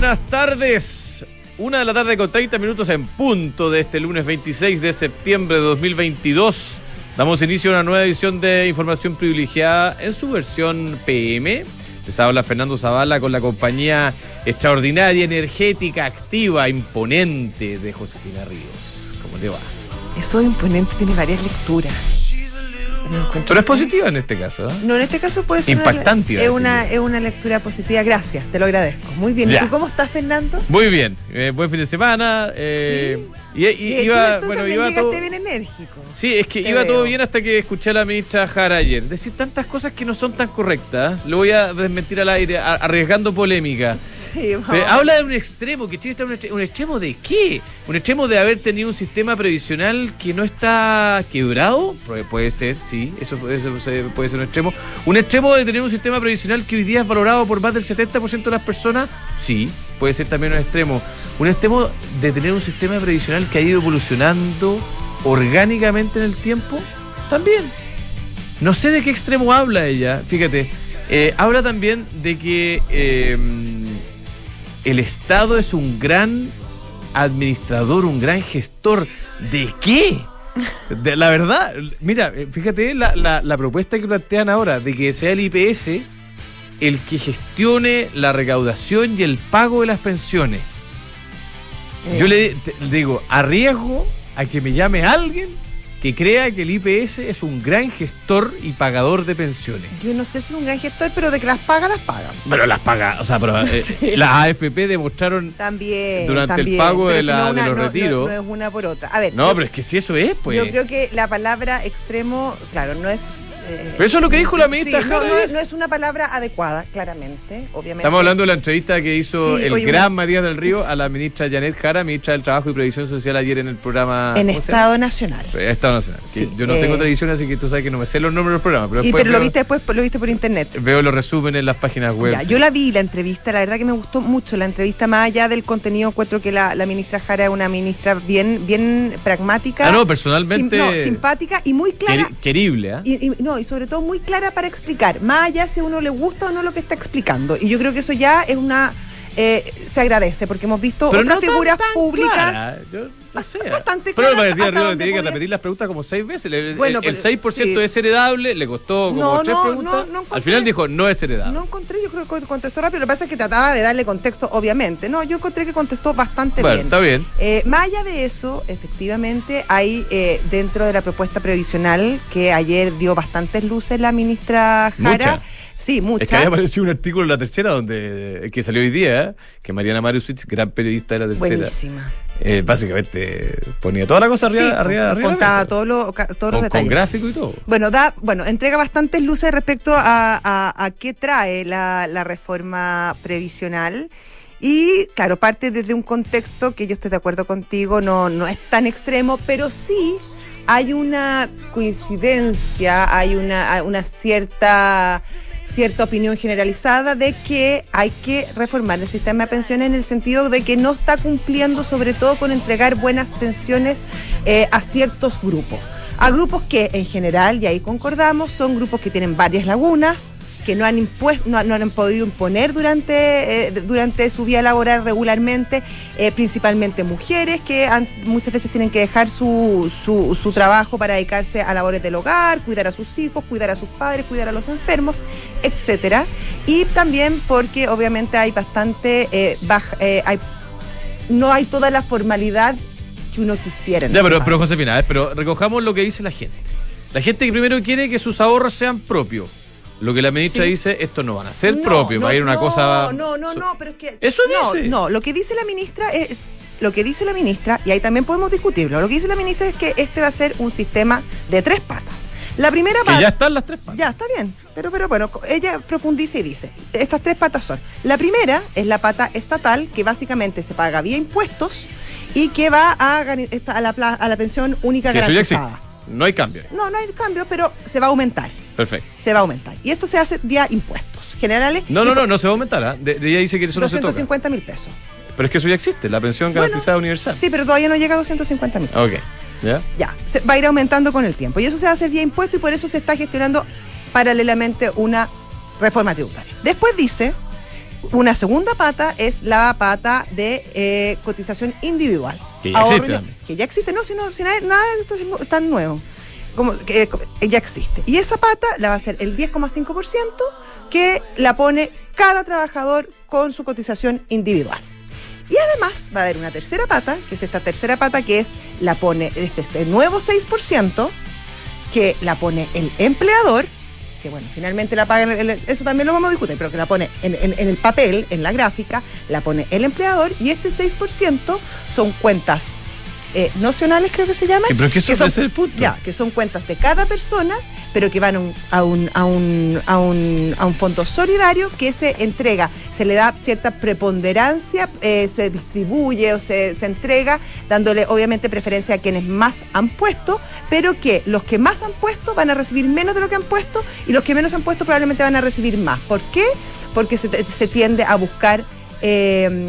buenas tardes. Una de la tarde con 30 minutos en punto de este lunes 26 de septiembre de 2022. Damos inicio a una nueva edición de Información Privilegiada en su versión PM. Les habla Fernando Zavala con la compañía extraordinaria, energética, activa, imponente de Josefina Ríos. ¿Cómo le va? Eso de imponente tiene varias lecturas. Pero es positiva en este caso. ¿eh? No, en este caso puede ser Impactante, Una, es, una, es una lectura positiva. Gracias, te lo agradezco. Muy bien. Ya. ¿Y tú cómo estás, Fernando? Muy bien, eh, buen fin de semana. eh, y, y- iba, tú, tú bueno, iba todo- bien enérgico. Sí, es que Te iba todo bien hasta que escuché a la ministra Jara ayer. Decir tantas cosas que no son tan correctas. Lo voy a desmentir al aire, arriesgando polémica. Sí, habla de un extremo, que Chile está en un extremo. ¿Un extremo de qué? ¿Un extremo de haber tenido un sistema previsional que no está quebrado? Pu- Puede ser, sí, eso, puede ser un extremo. ¿Un extremo de tener un sistema previsional que hoy día es valorado por más del 70% de las personas? Sí, puede ser también un extremo. Un extremo de tener un sistema previsional que ha ido evolucionando orgánicamente en el tiempo? También. No sé de qué extremo habla ella, fíjate. Eh, habla también de que eh, el Estado es un gran administrador, un gran gestor. ¿De qué? De, la verdad, mira, eh, fíjate la, la- la propuesta que plantean ahora de que sea el IPS el que gestione la recaudación y el pago de las pensiones. Yo le, te- le digo, arriesgo a que me llame alguien que crea que el IPS es un gran gestor y pagador de pensiones. Yo no sé si es un gran gestor, pero de que las paga, las paga. Pero las paga, o sea, pero, eh, Sí. las AFP demostraron. También. Durante el pago Pero de la- de los no- retiros. No, es una por otra. A ver. No, yo, pero es que si eso es, pues. yo creo que la palabra extremo, claro, no es. eh, Pero eso es lo que dijo la ministra sí, no, es una palabra adecuada, claramente, obviamente. Estamos hablando de la entrevista que hizo Sí, el oye, gran Matías del Río a la ministra Janet Jara, ministra del Trabajo y Previsión Social, ayer en el programa. en. Estado Nacional. Estado Nacional. que Sí, yo no eh, tengo tradición, así que tú sabes que no me sé los nombres de los programas. Pero, Y, pero lo viste después, lo viste por internet. veo los resúmenes en las páginas web. Ya, sí. yo la vi, la entrevista, la verdad que me gustó mucho la entrevista, más allá del contenido, encuentro que la, la ministra Jara es una ministra bien, bien pragmática. Ah, no, sim- personalmente. no, simpática y muy clara. queri- querible, ¿ah? Y, y- no, y sobre todo muy clara para explicar, más allá si a uno le gusta o no lo que está explicando. Y yo creo que eso ya es una. eh, se agradece, porque hemos visto Pero otras no figuras públicas. yo sé. bastante Pero el clara, hasta Río tiene que repetir las preguntas como seis veces. El, Bueno, el- el pero- 6% sí. es heredable, le costó como No, tres no, preguntas. no. Al final dijo, no es heredable. No encontré, yo creo que contestó rápido. Lo que pasa es que trataba de darle contexto, obviamente. No, yo encontré que contestó bastante bueno, bien. está bien. Eh, más allá de eso, efectivamente, hay eh, dentro de la propuesta previsional que ayer dio bastantes luces la ministra Jara. Mucha. Sí, Es que muchas. había aparecido un artículo en la tercera donde que salió hoy día, ¿eh? que Mariana Mariusich, gran periodista de la tercera, Buenísima. Eh, básicamente ponía toda la cosa arriba, Sí, arriba, arriba. contaba todos los, los con, con detalles. gráfico y todo. Bueno, da, bueno, entrega bastantes luces respecto a, a- a qué trae la, la reforma previsional. Y claro, parte desde un contexto que yo estoy de acuerdo contigo, no, no es tan extremo, pero sí hay una coincidencia, hay una, una cierta cierta opinión generalizada de que hay que reformar el sistema de pensiones en el sentido de que no está cumpliendo sobre todo con entregar buenas pensiones eh, a ciertos grupos. A grupos que en general, y ahí concordamos, son grupos que tienen varias lagunas, que no han, impuesto, no, no han podido imponer durante, eh, durante su vida laboral regularmente, eh, principalmente mujeres que han- muchas veces tienen que dejar su, su, su trabajo para dedicarse a labores del hogar, cuidar a sus hijos, cuidar a sus padres, cuidar a los enfermos, etcétera. Y también porque obviamente hay bastante eh, baja- hay, no hay toda la formalidad que uno quisiera. Ya, pero, pero Josefina, pero recojamos lo que dice la gente. La gente que primero quiere que sus ahorros sean propios. Lo que la ministra Sí. dice, esto no van a ser No, propios, va a ir una no, cosa... No, no, so- no, pero es que. Eso no, dice. No, lo que dice la ministra es. Lo que dice la ministra, y ahí también podemos discutirlo, lo que dice la ministra es que este va a ser un sistema de tres patas. La primera Que pata. ya están las tres patas. Ya, está bien. Pero, pero bueno, ella profundiza y dice, estas tres patas son. La primera es la pata estatal, que básicamente se paga vía impuestos y que va a, a, la, a la pensión única Que eso ya garantizada. existe. No hay cambio. No, no hay cambio, pero se va a aumentar. Perfecto. Se va a aumentar. Y esto se hace vía impuestos generales. No, no, no, no se va a aumentar. ¿ah? De, de ella dice que eso no se toca. 250 mil pesos. Pero es que eso ya existe, la pensión Bueno, garantizada universal. Sí, pero todavía no llega a 250 mil pesos. Ok. ¿Ya? Ya, se va a ir aumentando con el tiempo. Y eso se va a hacer vía impuesto y por eso se está gestionando paralelamente una reforma tributaria. Después dice una segunda pata es la pata de eh, cotización individual. Que ya Ahorro existe. Que ya existe, no, si, no, si nada, nada de esto es tan nuevo. Como que eh, ya existe. Y esa pata la va a ser el 10,5% que la pone cada trabajador con su cotización individual. Y además va a haber una tercera pata, que es esta tercera pata que es la pone este, este nuevo 6% que la pone el empleador, que bueno, finalmente la paga, el- el- eso también lo vamos a discutir, pero que la pone en, en- en el papel, en la gráfica, la pone el empleador y este 6% son cuentas eh, nocionales, creo que se llaman. Pero es que eso son, es el punto. Ya, que son cuentas de cada persona, pero que van a un, a un, a un, a un, a un fondo solidario que se entrega, se le da cierta preponderancia, eh, se distribuye o se, se entrega, dándole obviamente preferencia a quienes más han puesto, pero que los que más han puesto van a recibir menos de lo que han puesto y los que menos han puesto probablemente van a recibir más. ¿Por qué? Porque se, se tiende a buscar eh,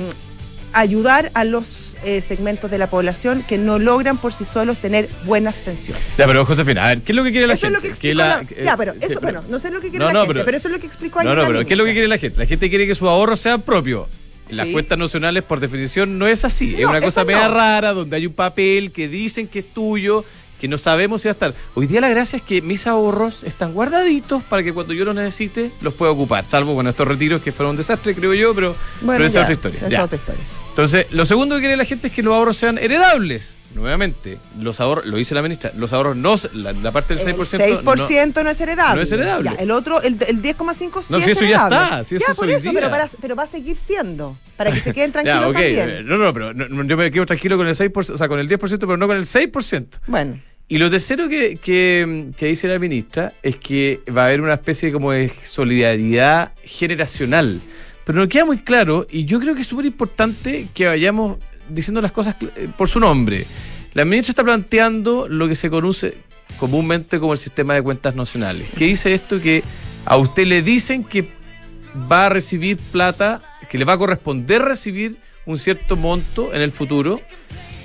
ayudar a los eh, segmentos de la población que no logran por sí solos tener buenas pensiones. Ya, pero Josefina, a ver, ¿qué es lo que quiere la Eso es gente? lo que Que explicó la- la- eh, Ya, pero sí, eso, pero- bueno, no sé lo que quiere No, la no, gente, pero- pero, eso es lo que explicó ayer No, no, pero ¿qué es lo que quiere la gente? La gente quiere que sus ahorros sean propios. Las Sí. cuentas nacionales, por definición, no es así. es No, una cosa media no. rara donde hay un papel que dicen que es tuyo, que no sabemos si va a estar. Hoy día la gracia es que mis ahorros están guardaditos para que cuando yo los necesite los pueda ocupar. Salvo con estos retiros que fueron un desastre, creo yo, pero, Bueno, pero esa ya, es otra historia. esa es otra historia. Entonces, lo segundo que quiere la gente es que los ahorros sean heredables. Nuevamente, los ahorros, lo dice la ministra, los ahorros no, la, la parte del 6%. El 6% no, es heredable. no es heredable. Ya, el otro, el, el 10,5 sí No, es si ya heredable. está, si eso ya, es por eso, pero, para- pero va a seguir siendo. Para que se queden tranquilos Ya, ok, también. eh, No, no, pero no, no, yo me quedo tranquilo con el 6%, o sea, con el 10%, pero no con el 6%. Bueno, Y lo tercero que, que, que dice la ministra es que va a haber una especie como de solidaridad generacional. Pero no queda muy claro y yo creo que es súper importante que vayamos diciendo las cosas eh, por su nombre. La ministra está planteando lo que se conoce comúnmente como el sistema de cuentas nacionales. Que dice esto que a usted le dicen que va a recibir plata, que le va a corresponder recibir un cierto monto en el futuro,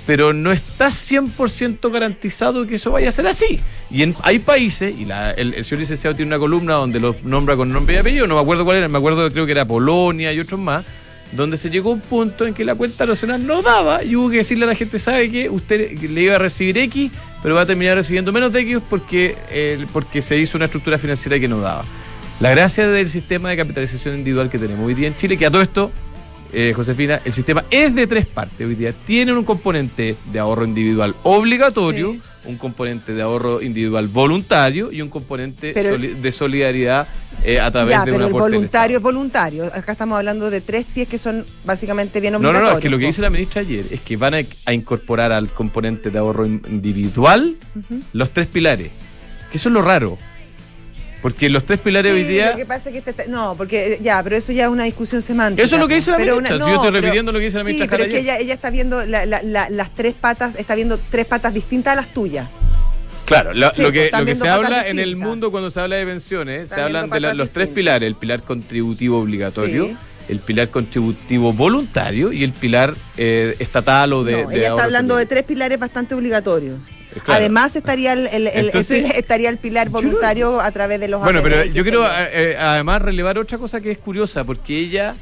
pero no está 100% garantizado que eso vaya a ser así. Y en, hay países, y la- el, el señor licenciado tiene una columna donde los nombra con nombre y apellido, no me acuerdo cuál era, me acuerdo creo que era Polonia y otros más, donde se llegó a un punto en que la cuenta nacional no daba y hubo que decirle a la gente, sabe que usted le iba a recibir X, pero va a terminar recibiendo menos de X porque, eh, porque se hizo una estructura financiera que no daba. La gracia del sistema de capitalización individual que tenemos hoy día en Chile, que a todo esto, eh, Josefina, el sistema es de tres partes hoy día. Tiene un componente de ahorro individual obligatorio, Sí. un componente de ahorro individual voluntario y un componente Pero- soli- de solidaridad eh, a través ya, de pero una el aporte voluntario es voluntario. Acá estamos hablando de tres pies que son básicamente bien No, no, obligatorios. no, es que lo que dice la ministra ayer es que van a, a incorporar al componente de ahorro in- individual los tres pilares. Que eso es lo raro. Porque los tres pilares hoy Sí, día. Lo que pasa es que este está- no, porque eh, ya, pero eso ya es una discusión semántica. Eso es lo que dice la Pero ministra, si yo estoy repitiendo lo que dice la ministra Sí, pero es que ella, ella está viendo la- la- la- las tres patas, está viendo tres patas distintas a las tuyas. Claro, Sí, lo pues, que, están lo que se habla en el mundo cuando se habla de pensiones, se hablan de los tres pilares: el pilar contributivo obligatorio, Sí. el pilar contributivo voluntario y el pilar eh, estatal o de. no, de ella está hablando de tres pilares bastante obligatorios. Eh, claro. Además estaría el, el- el- el Entonces- pilar, estaría el pilar voluntario a través de los Bueno, pero yo quiero eh, eh, además relevar otra cosa que es curiosa, porque ella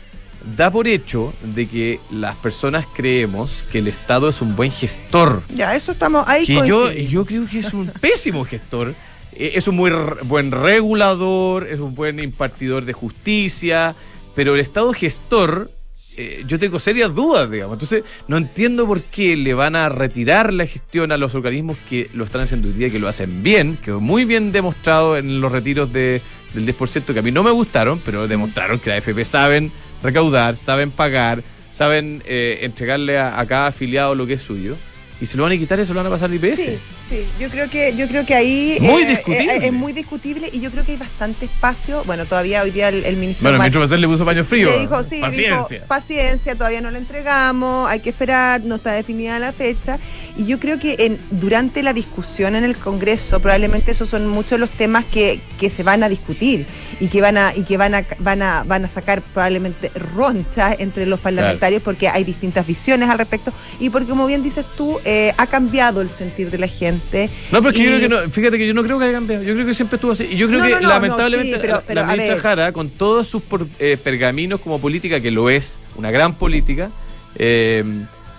da por hecho de que las personas creemos que el Estado es un buen gestor. Ya, eso estamos ahí. Que yo, yo creo que es un pésimo gestor. Es un muy buen regulador, es un buen impartidor de justicia, pero el Estado gestor, eh, yo tengo serias dudas, digamos. Entonces, no entiendo por qué le van a retirar la gestión a los organismos que lo están haciendo hoy día, que lo hacen bien. Quedó muy bien demostrado en los retiros de, del 10%, que a mí no me gustaron, pero demostraron que la FP saben recaudar, saben pagar, saben eh, entregarle a cada afiliado lo que es suyo. Y se lo van a quitar, eso lo van a pasar al IPS. Sí, sí, yo creo que yo creo que ahí Muy eh, discutible. eh, es muy discutible y yo creo que hay bastante espacio. Bueno, todavía hoy día el, el ministro Bueno, el ministro Marcel le puso paño frío. le dijo, sí, Paciencia. dijo, paciencia, todavía no lo entregamos, hay que esperar, no está definida la fecha. Y yo creo que en, durante la discusión en el Congreso, probablemente esos son muchos los temas que, que se van a discutir y que van a, y que van a, van a, van a sacar probablemente ronchas entre los parlamentarios porque hay distintas visiones al respecto y porque como bien dices tú, eh, ha cambiado el sentir de la gente. No, pero es que yo creo que no, fíjate que yo no creo que haya cambiado, yo creo que siempre estuvo así. Y yo creo que lamentablemente la, ministra Jara, con todos sus eh, pergaminos como política, que lo es, una gran política, eh,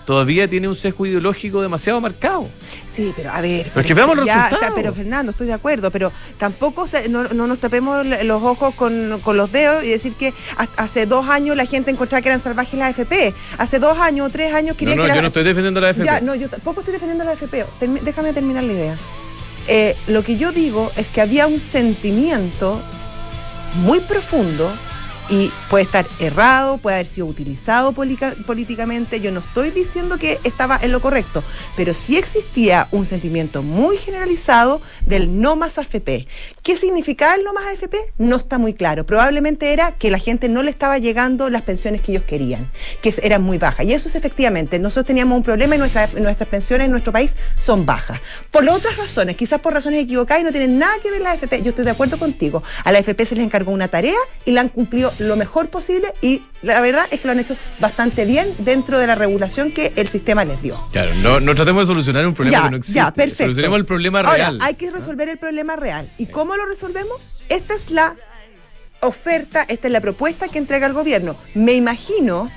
todavía tiene un sesgo ideológico demasiado marcado. Sí, pero a ver. Pero es que veamos los resultados. pero Fernando, estoy de acuerdo, pero tampoco no, nos tapemos los ojos con, los dedos y decir que hace dos años la gente encontraba que eran salvajes las AFP. Hace dos años o tres años quería no, no, que. Yo no estoy defendiendo la AFP. Ya, no, yo tampoco estoy defendiendo la AFP. déjame terminar la idea. Eh, lo que yo digo es que había un sentimiento muy profundo y puede estar errado, puede haber sido utilizado políticamente. Yo no estoy diciendo que estaba en lo correcto, pero sí existía un sentimiento muy generalizado del no más AFP. ¿Qué significaba el no más AFP? No está muy claro. Probablemente era que la gente no le estaba llegando las pensiones que ellos querían, que eran muy bajas. Y eso es efectivamente, nosotros teníamos un problema y nuestras pensiones en nuestro país son bajas. Por otras razones, quizás por razones equivocadas y no tienen nada que ver la AFP. Yo estoy de acuerdo contigo. A la AFP se les encargó una tarea y la han cumplido lo mejor posible y la verdad es que lo han hecho bastante bien dentro de la regulación que el sistema les dio. Claro, no, no tratemos de solucionar un problema que no existe. Ya, perfecto. Solucionemos el problema real. hay que resolver el problema real. ¿Y cómo lo resolvemos? Esta es la oferta, esta es la propuesta que entrega el gobierno. Me imagino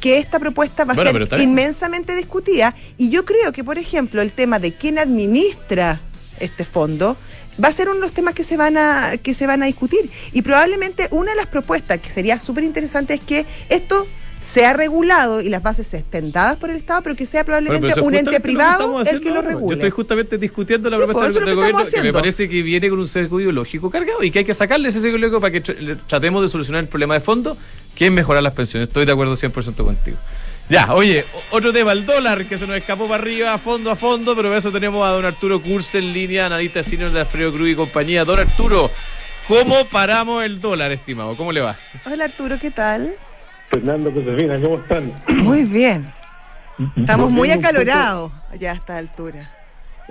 que esta propuesta va a ser inmensamente discutida y yo creo que, por ejemplo, el tema de quién administra este fondo va a ser uno de los temas que se van a, que se van a discutir. Y probablemente una de las propuestas que sería súper interesante es que esto sea regulado y las bases estén dadas por el Estado, pero que sea probablemente un ente privado el que lo regule. Yo estoy justamente discutiendo la propuesta del, gobierno que me parece que viene con un sesgo ideológico cargado y que hay que sacarle ese sesgo ideológico para que tratemos de solucionar el problema de fondo, que es mejorar las pensiones. Estoy de acuerdo 100% contigo. Ya, oye, otro tema, el dólar, que se nos escapó para arriba, a fondo, a fondo, pero eso tenemos a don Arturo Curse en línea, analista senior de Alfredo Cruz y compañía. Don Arturo, ¿cómo paramos el dólar, estimado? ¿Cómo le va? Hola Arturo, ¿qué tal? Fernando, Josefina, ¿cómo están? Muy bien. Estamos muy acalorados ya a esta altura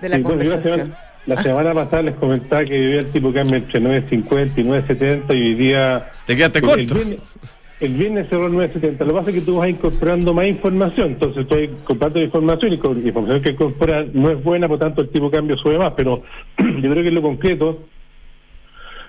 de la conversación. la, semana, pasada les comentaba que vivía el tipo cambio entre 9.50 y 9.70 y hoy día... Te quedaste corto. El viernes cerró el 970. Lo que pasa es que tú vas incorporando más información. Entonces estoy comprando información y con información que incorpora no es buena, por tanto el tipo de cambio sube más. Pero yo creo que en lo concreto,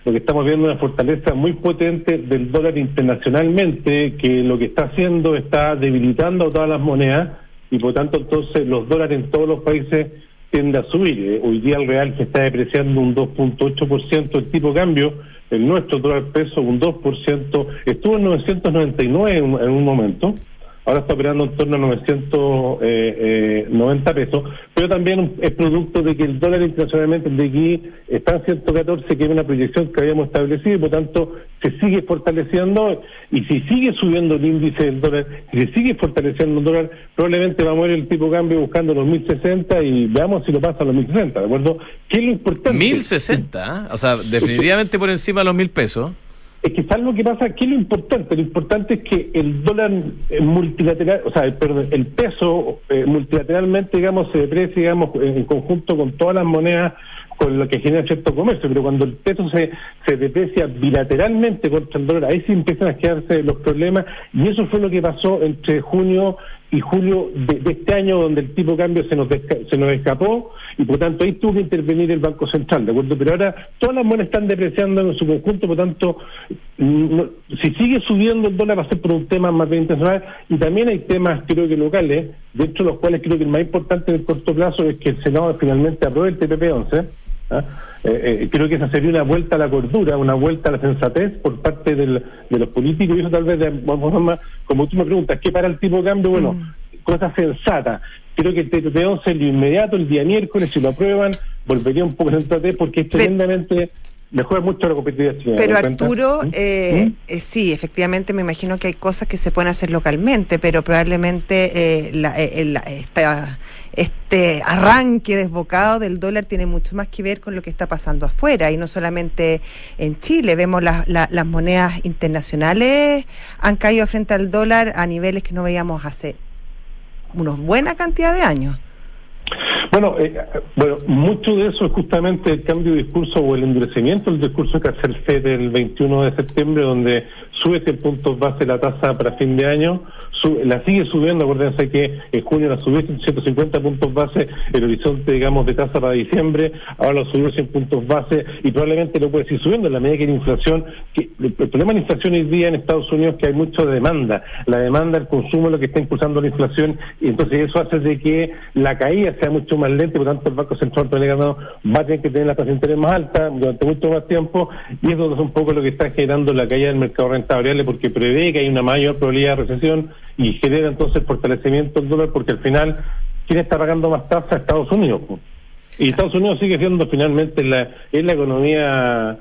lo que estamos viendo es una fortaleza muy potente del dólar internacionalmente, que lo que está haciendo está debilitando a todas las monedas y por tanto entonces los dólares en todos los países tienden a subir. Eh, hoy día el real se está depreciando un 2.8% el tipo de cambio el nuestro dólar peso un 2%, estuvo en 999 en, en un momento, ahora está operando en torno a 990 eh, eh, pesos, pero también es producto de que el dólar internacionalmente de aquí está en 114, que es una proyección que habíamos establecido, y por tanto se sigue fortaleciendo, y si sigue subiendo el índice del dólar, si se sigue fortaleciendo el dólar, probablemente va a mover el tipo de cambio buscando los 1060 y veamos si lo pasa a los 1060, ¿de acuerdo? ¿Qué es lo importante? 1060, o sea, definitivamente por encima de los mil pesos. Es que lo que pasa, ¿qué es lo importante? Lo importante es que el dólar eh, multilateral, o sea, perdón, el peso eh, multilateralmente, digamos, se deprecia, digamos, en conjunto con todas las monedas con lo que genera cierto comercio, pero cuando el peso se, se deprecia bilateralmente contra el dólar, ahí sí empiezan a quedarse los problemas, y eso fue lo que pasó entre junio y julio de, este año, donde el tipo de cambio se nos, se nos escapó, y por tanto ahí tuvo que intervenir el Banco Central, ¿de acuerdo? Pero ahora todas las monedas están depreciando en su conjunto, por tanto, si sigue subiendo el dólar va a ser por un tema más bien internacional, y también hay temas, creo que locales, de los cuales creo que el más importante en el corto plazo es que el Senado finalmente apruebe el TPP-11, ¿ah? Eh, eh, creo que esa sería una vuelta a la cordura, una vuelta a la sensatez por parte del, de los políticos y eso tal vez, de, como tú me preguntas, ¿qué para el tipo de cambio? Bueno, mm. cosa sensata. Creo que el TTP-11 lo inmediato, el día miércoles, si lo aprueban, volvería un poco a sensatez porque es tremendamente mejora mucho la competitividad. Pero Arturo, ¿Mm? eh, ¿Mm? eh, sí, efectivamente me imagino que hay cosas que se pueden hacer localmente, pero probablemente eh, la, esta este arranque desbocado del dólar tiene mucho más que ver con lo que está pasando afuera y no solamente en Chile. Vemos las monedas internacionales han caído frente al dólar a niveles que no veíamos hace unos buena cantidad de años. Bueno, eh, bueno, mucho de eso es justamente el cambio de discurso o el endurecimiento del discurso que hace el FED el 21 de septiembre, donde sube 100 puntos base la tasa para fin de año, la sigue subiendo, acuérdense que en junio la subió 150 puntos base, el horizonte, digamos, de tasa para diciembre, ahora lo subió 100 puntos base y probablemente lo puede seguir subiendo en la medida que la inflación, que el problema de la inflación hoy día en Estados Unidos es que hay mucha demanda, la demanda, el consumo es lo que está impulsando la inflación y entonces eso hace de que la caída sea mucho más lenta, por tanto el Banco Central norteamericano va a tener que tener la tasa de interés más alta durante mucho más tiempo y eso es un poco lo que está generando la caída del mercado rentable porque prevé que hay una mayor probabilidad de recesión y genera entonces fortalecimiento del dólar porque al final, ¿quién está pagando más tasa? Estados Unidos. Y Estados Unidos sigue siendo finalmente la, es la economía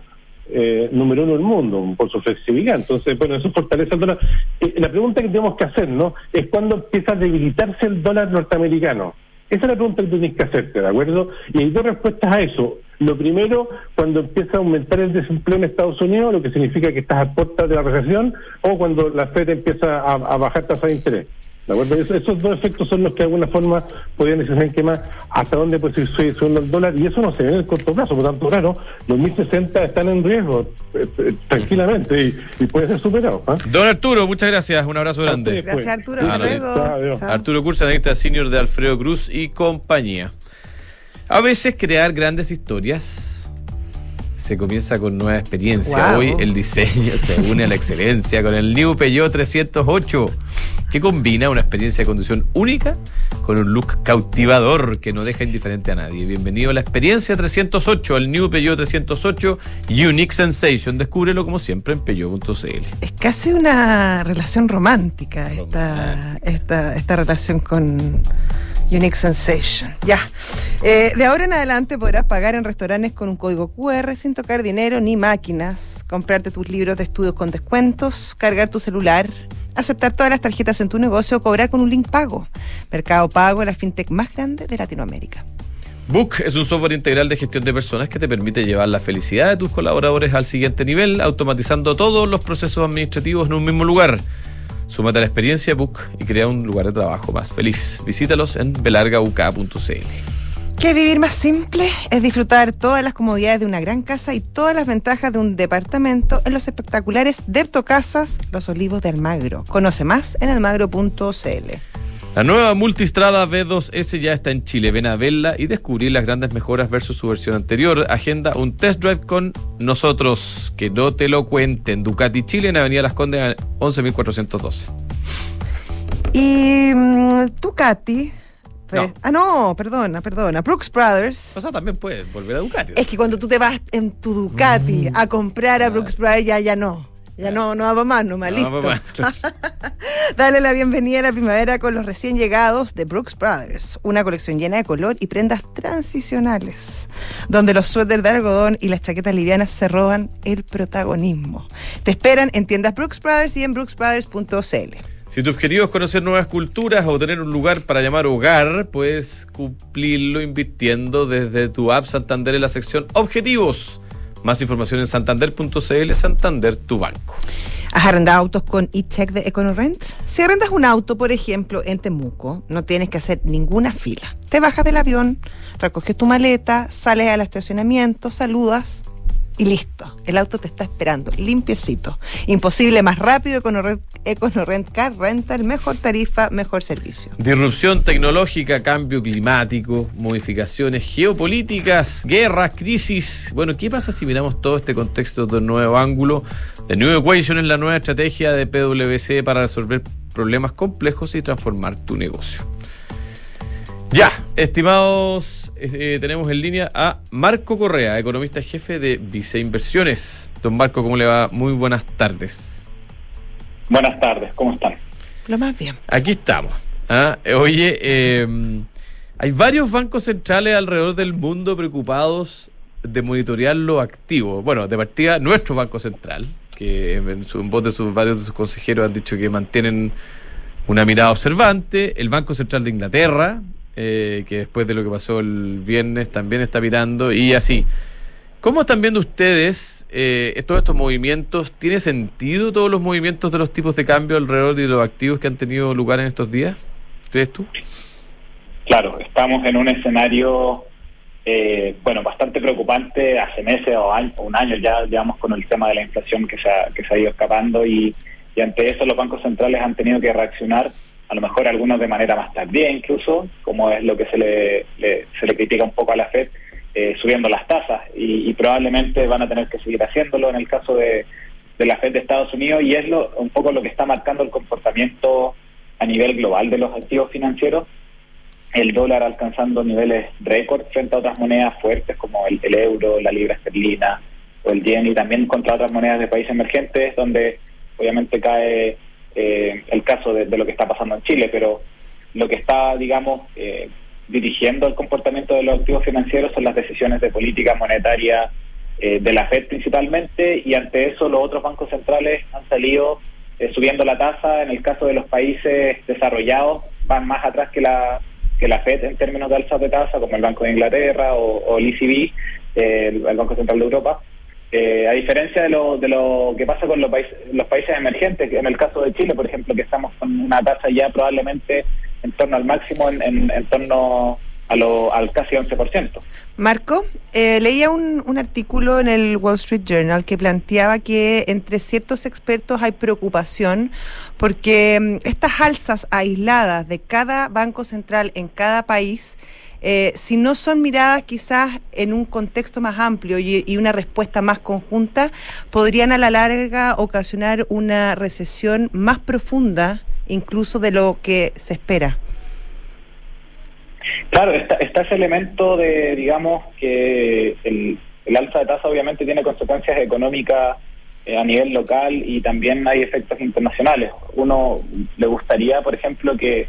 eh, número uno del mundo por su flexibilidad. Entonces, bueno, eso fortalece el dólar. Eh, la pregunta que tenemos que hacer, ¿no? Es cuando empieza a debilitarse el dólar norteamericano. Esa es la pregunta que tienes que hacerte, ¿de acuerdo? Y hay dos respuestas a eso. Lo primero, cuando empieza a aumentar el desempleo en Estados Unidos, lo que significa que estás a puerta de la recesión, o cuando la Fed empieza a, bajar tasa de interés. ¿De acuerdo? esos dos efectos son los que de alguna forma podrían decir que más hasta dónde puede seguir subiendo el dólar y eso no se ve en el corto plazo, por tanto, claro, los 1060 están en riesgo eh, eh, tranquilamente y, puede ser superado. ¿ah? Don Arturo, muchas gracias, un abrazo grande. Gracias Arturo, hasta luego. Arturo Cursa, senior de Alfredo Cruz y compañía. A veces crear grandes historias se comienza con nueva experiencia. Hoy el diseño se une a la excelencia con el New Peugeot 308, que combina una experiencia de conducción única con un look cautivador que no deja indiferente a nadie. Bienvenido a la experiencia 308, al New Peugeot 308 Unique Sensation. Descúbrelo como siempre en peugeot.cl. Es casi una relación romántica esta, esta, esta relación con Unique Sensation. Ya. Eh, de ahora en adelante podrás pagar en restaurantes con un código QR sin tocar dinero ni máquinas, comprarte tus libros de estudios con descuentos, cargar tu celular, aceptar todas las tarjetas en tu negocio o cobrar con un link pago. Mercado Pago, la fintech más grande de Latinoamérica. Book es un software integral de gestión de personas que te permite llevar la felicidad de tus colaboradores al siguiente nivel, automatizando todos los procesos administrativos en un mismo lugar. Súmate a la experiencia Book y crea un lugar de trabajo más feliz. Visítalos en belargauk.cl. Que vivir más simple es disfrutar todas las comodidades de una gran casa y todas las ventajas de un departamento en los espectaculares Casas Los Olivos de Almagro. Conoce más en almagro.cl. La nueva Multistrada V2S ya está en Chile. Ven a verla y descubrir las grandes mejoras versus su versión anterior. Agenda un test drive con nosotros. Que no te lo cuenten. Ducati Chile en Avenida Las Condes 11412. Y Ducati. Ah, no, perdona, perdona. Brooks Brothers. O sea, también puedes volver a Ducati. Es que cuando tú te vas en tu Ducati mm. a comprar a Brooks Brothers, ya, ya no. Ya no, no va más, no más, listo. Dale la bienvenida a la primavera con los recién llegados de Brooks Brothers, una colección llena de color y prendas transicionales, donde los suéteres de algodón y las chaquetas livianas se roban el protagonismo. Te esperan en tiendas Brooks Brothers y en brooksbrothers.cl. Si tu objetivo es conocer nuevas culturas o tener un lugar para llamar hogar, puedes cumplirlo invirtiendo desde tu app Santander en la sección Objetivos más información en santander.cl, Santander, tu banco. ¿Has arrendado autos con e-check de EconoRent? Si arrendas un auto, por ejemplo, en Temuco, no tienes que hacer ninguna fila. Te bajas del avión, recoges tu maleta, sales al estacionamiento, saludas y listo. El auto te está esperando, limpiecito. Imposible más rápido, EconoRent Car Rental, mejor tarifa, mejor servicio. Disrupción tecnológica, cambio climático, modificaciones geopolíticas, guerras, crisis. Bueno, ¿qué pasa si miramos todo este contexto de un nuevo ángulo? The New Equation es la nueva estrategia de PwC para resolver problemas complejos y transformar tu negocio. Ya, estimados, eh, tenemos en línea a Marco Correa, economista jefe de Vice Inversiones. Don Marco, ¿cómo le va? Muy buenas tardes. Buenas tardes, ¿cómo están? Lo más bien. Aquí estamos. ¿ah? Oye, em, hay varios bancos centrales alrededor del mundo preocupados de monitorear lo activo. Bueno, de partida, nuestro Banco Central, que en, en voz de sus varios de sus consejeros han dicho que mantienen una mirada observante. El Banco Central de Inglaterra, eh, que después de lo que pasó el viernes también está mirando y así. ¿Cómo están viendo ustedes eh, todos estos movimientos? ¿Tiene sentido todos los movimientos de los tipos de cambio alrededor de los activos que han tenido lugar en estos días? ¿Crees tú? Claro, estamos en un escenario eh, bueno, bastante preocupante hace meses o un año ya llevamos con el tema de la inflación que se ha, que se ha ido escapando y, ante eso los bancos centrales han tenido que reaccionar, a lo mejor algunos de manera más tardía incluso, como es lo que se le, se le critica un poco a la FED, eh, subiendo las tasas y, probablemente van a tener que seguir haciéndolo en el caso de, de la Fed de Estados Unidos y es lo, un poco lo que está marcando el comportamiento a nivel global de los activos financieros. El dólar alcanzando niveles récord frente a otras monedas fuertes como el, euro, la libra esterlina o el yen y también contra otras monedas de países emergentes donde obviamente cae eh, el caso de, lo que está pasando en Chile, pero lo que está, digamos, eh, dirigiendo el comportamiento de los activos financieros son las decisiones de política monetaria eh, de la Fed principalmente y ante eso los otros bancos centrales han salido subiendo la tasa, en el caso de los países desarrollados van más atrás que la que la FED en términos de alzas de tasa, como el Banco de Inglaterra o, el ECB, el, Banco Central de Europa. Eh, a diferencia de lo, de lo que pasa con los países, los países emergentes, en el caso de Chile, por ejemplo, que estamos con una tasa ya probablemente en torno al máximo, en, en torno a lo, al casi 11%. Marco, eh, leía un, un, artículo en el Wall Street Journal que planteaba que entre ciertos expertos hay preocupación porque mm, estas alzas aisladas de cada banco central en cada país, eh, si no son miradas quizás en un contexto más amplio y, y, una respuesta más conjunta, podrían a la larga ocasionar una recesión más profunda incluso de lo que se espera. Claro, está, está ese elemento de, digamos, que el, alza de tasa obviamente tiene consecuencias económicas eh, a nivel local y también hay efectos internacionales. Uno le gustaría, por ejemplo, que,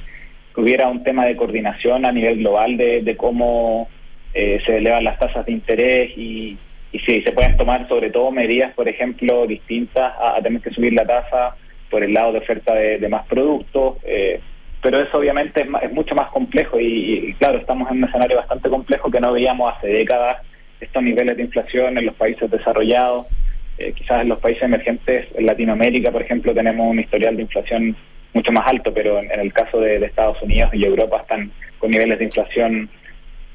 hubiera un tema de coordinación a nivel global de, cómo eh, se elevan las tasas de interés y, y si se pueden tomar sobre todo medidas, por ejemplo, distintas a, tener que subir la tasa por el lado de oferta de, más productos. Eh, pero eso obviamente es, mucho más complejo y, claro, estamos en un escenario bastante complejo que no veíamos hace décadas estos niveles de inflación en los países desarrollados. Eh, quizás en los países emergentes, en Latinoamérica, por ejemplo, tenemos un historial de inflación mucho más alto, pero en, el caso de, Estados Unidos y Europa están con niveles de inflación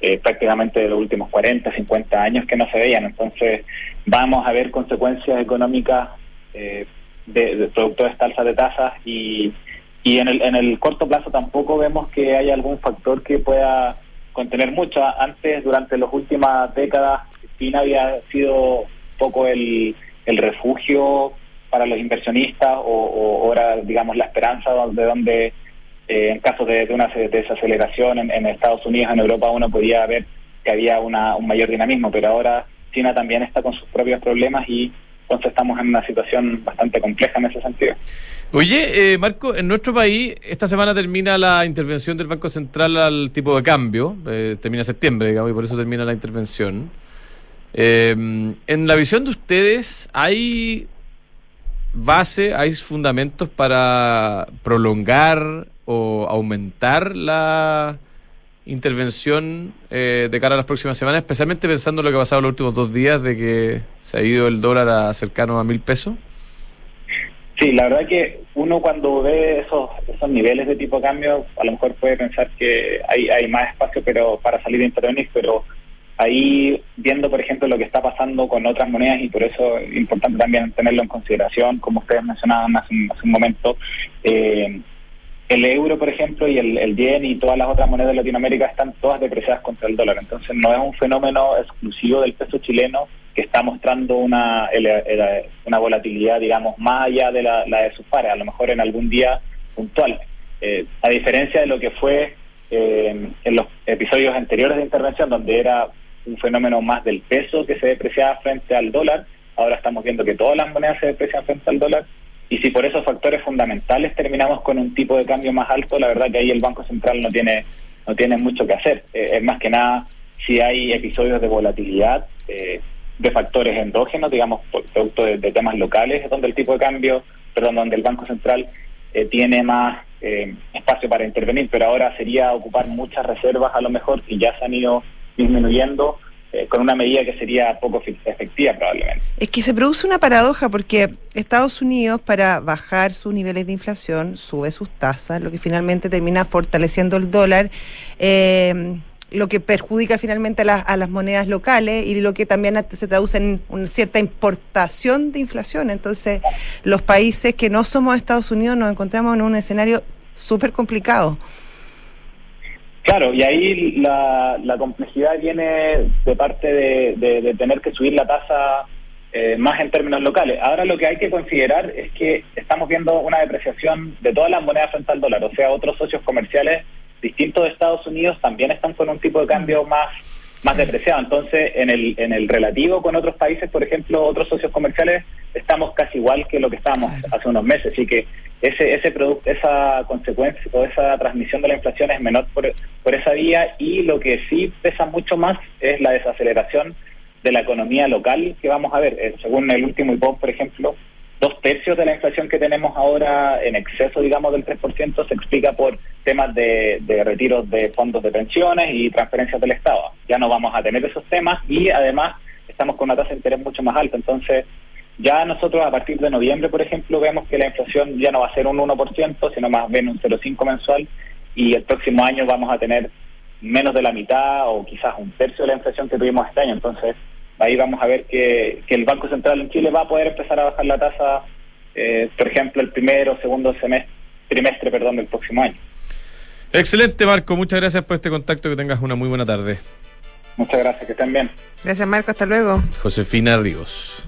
eh, prácticamente de los últimos 40, 50 años que no se veían. Entonces, vamos a ver consecuencias económicas eh, de, de producto de esta alza de tasas y y en el, en el corto plazo tampoco vemos que haya algún factor que pueda contener mucho. Antes, durante las últimas décadas, China había sido poco el, el refugio para los inversionistas o, ahora, digamos, la esperanza de donde, eh, en caso de, una desaceleración en, en, Estados Unidos, en Europa, uno podía ver que había una, un mayor dinamismo, pero ahora China también está con sus propios problemas y entonces estamos en una situación bastante compleja en ese sentido. Oye, eh, Marco, en nuestro país esta semana termina la intervención del Banco Central al tipo de cambio, eh, termina septiembre, digamos, y por eso termina la intervención. Eh, en la visión de ustedes, ¿hay base, hay fundamentos para prolongar o aumentar la intervención eh, de cara a las próximas semanas, especialmente pensando en lo que ha pasado los últimos dos días de que se ha ido el dólar a cercano a mil pesos? Sí, la verdad que uno cuando ve esos, niveles de tipo de cambio, a lo mejor puede pensar que hay, hay más espacio pero para salir de intervenir, pero ahí viendo, por ejemplo, lo que está pasando con otras monedas y por eso es importante también tenerlo en consideración, como ustedes mencionaban hace, un momento, eh, el euro, por ejemplo, y el, el, yen y todas las otras monedas de Latinoamérica están todas depreciadas contra el dólar. Entonces no es un fenómeno exclusivo del peso chileno que está mostrando una, una volatilidad, digamos, más allá de la, de sus pares, a lo mejor en algún día puntual. Eh, a diferencia de lo que fue eh, en los episodios anteriores de intervención, donde era un fenómeno más del peso que se depreciaba frente al dólar, ahora estamos viendo que todas las monedas se deprecian frente al dólar. Y si por esos factores fundamentales terminamos con un tipo de cambio más alto, la verdad que ahí el Banco Central no tiene no tiene mucho que hacer. Eh, es más que nada si hay episodios de volatilidad eh, de factores endógenos, digamos, producto de, temas locales, es donde el tipo de cambio, perdón, donde el Banco Central eh, tiene más espacio para intervenir, pero ahora sería ocupar muchas reservas a lo mejor que ya se han ido disminuyendo eh, con una medida que sería poco efectiva probablemente. Es que se produce una paradoja porque Estados Unidos para bajar sus niveles de inflación sube sus tasas, lo que finalmente termina fortaleciendo el dólar. Eh, lo que perjudica finalmente a, a, las monedas locales y lo que también se traduce en una cierta importación de inflación. Entonces, los países que no somos Estados Unidos nos encontramos en un escenario súper complicado. Claro, y ahí la, la complejidad viene de parte de, de, de tener que subir la tasa eh, más en términos locales. Ahora lo que hay que considerar es que estamos viendo una depreciación de todas las monedas frente al dólar, o sea, otros socios comerciales distintos de Estados Unidos también están con un tipo de cambio más más depreciado. Entonces, en el, en el relativo con otros países, por ejemplo, otros socios comerciales, estamos casi igual que lo que estábamos hace unos meses. Así que ese ese producto, esa consecuencia o esa transmisión de la inflación es menor por, por esa vía y lo que sí pesa mucho más es la desaceleración de la economía local que vamos a ver. Eh, según el último IPOP, por ejemplo, dos tercios de la inflación que tenemos ahora en exceso, digamos, del 3%, se explica por temas de, de retiros de fondos de pensiones y transferencias del Estado. Ya no vamos a tener esos temas y además estamos con una tasa de interés mucho más alta. Entonces, ya nosotros a partir de noviembre, por ejemplo, vemos que la inflación ya no va a ser un 1%, sino más bien un 0,5 mensual y el próximo año vamos a tener menos de la mitad o quizás un tercio de la inflación que tuvimos este año. Entonces, ahí vamos a ver que, que el Banco Central en Chile va a poder empezar a bajar la tasa, eh, por ejemplo, el primero o segundo semestre, trimestre perdón, del próximo año. Excelente, Marco. Muchas gracias por este contacto. Que tengas una muy buena tarde. Muchas gracias, que estén bien. Gracias, Marco. Hasta luego. Josefina Ríos.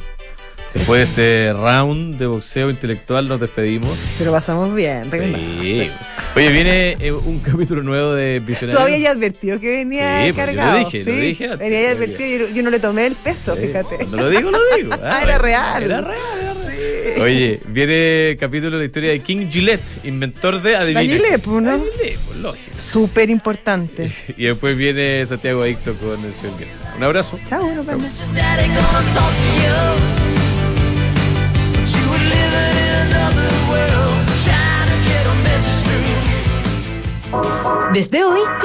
Después de este round de boxeo intelectual nos despedimos. Pero pasamos bien, sí. Oye, viene eh, un capítulo nuevo de Visionarios. Todavía ya advertido que venía sí, cargado. Lo dije, sí, lo dije antes, venía ya advertido, yo, yo, no le tomé el peso, fíjate. Cuando lo digo, lo digo. Ah, era real. Era real, era real. Sí. Oye, viene el capítulo de la historia de King Gillette, inventor de adivina. Gillette, ¿no? La Gillette, pues, lógico. Súper importante. Y después viene Santiago Adicto con el señor Un abrazo. Chao, nos vemos. Desde hoy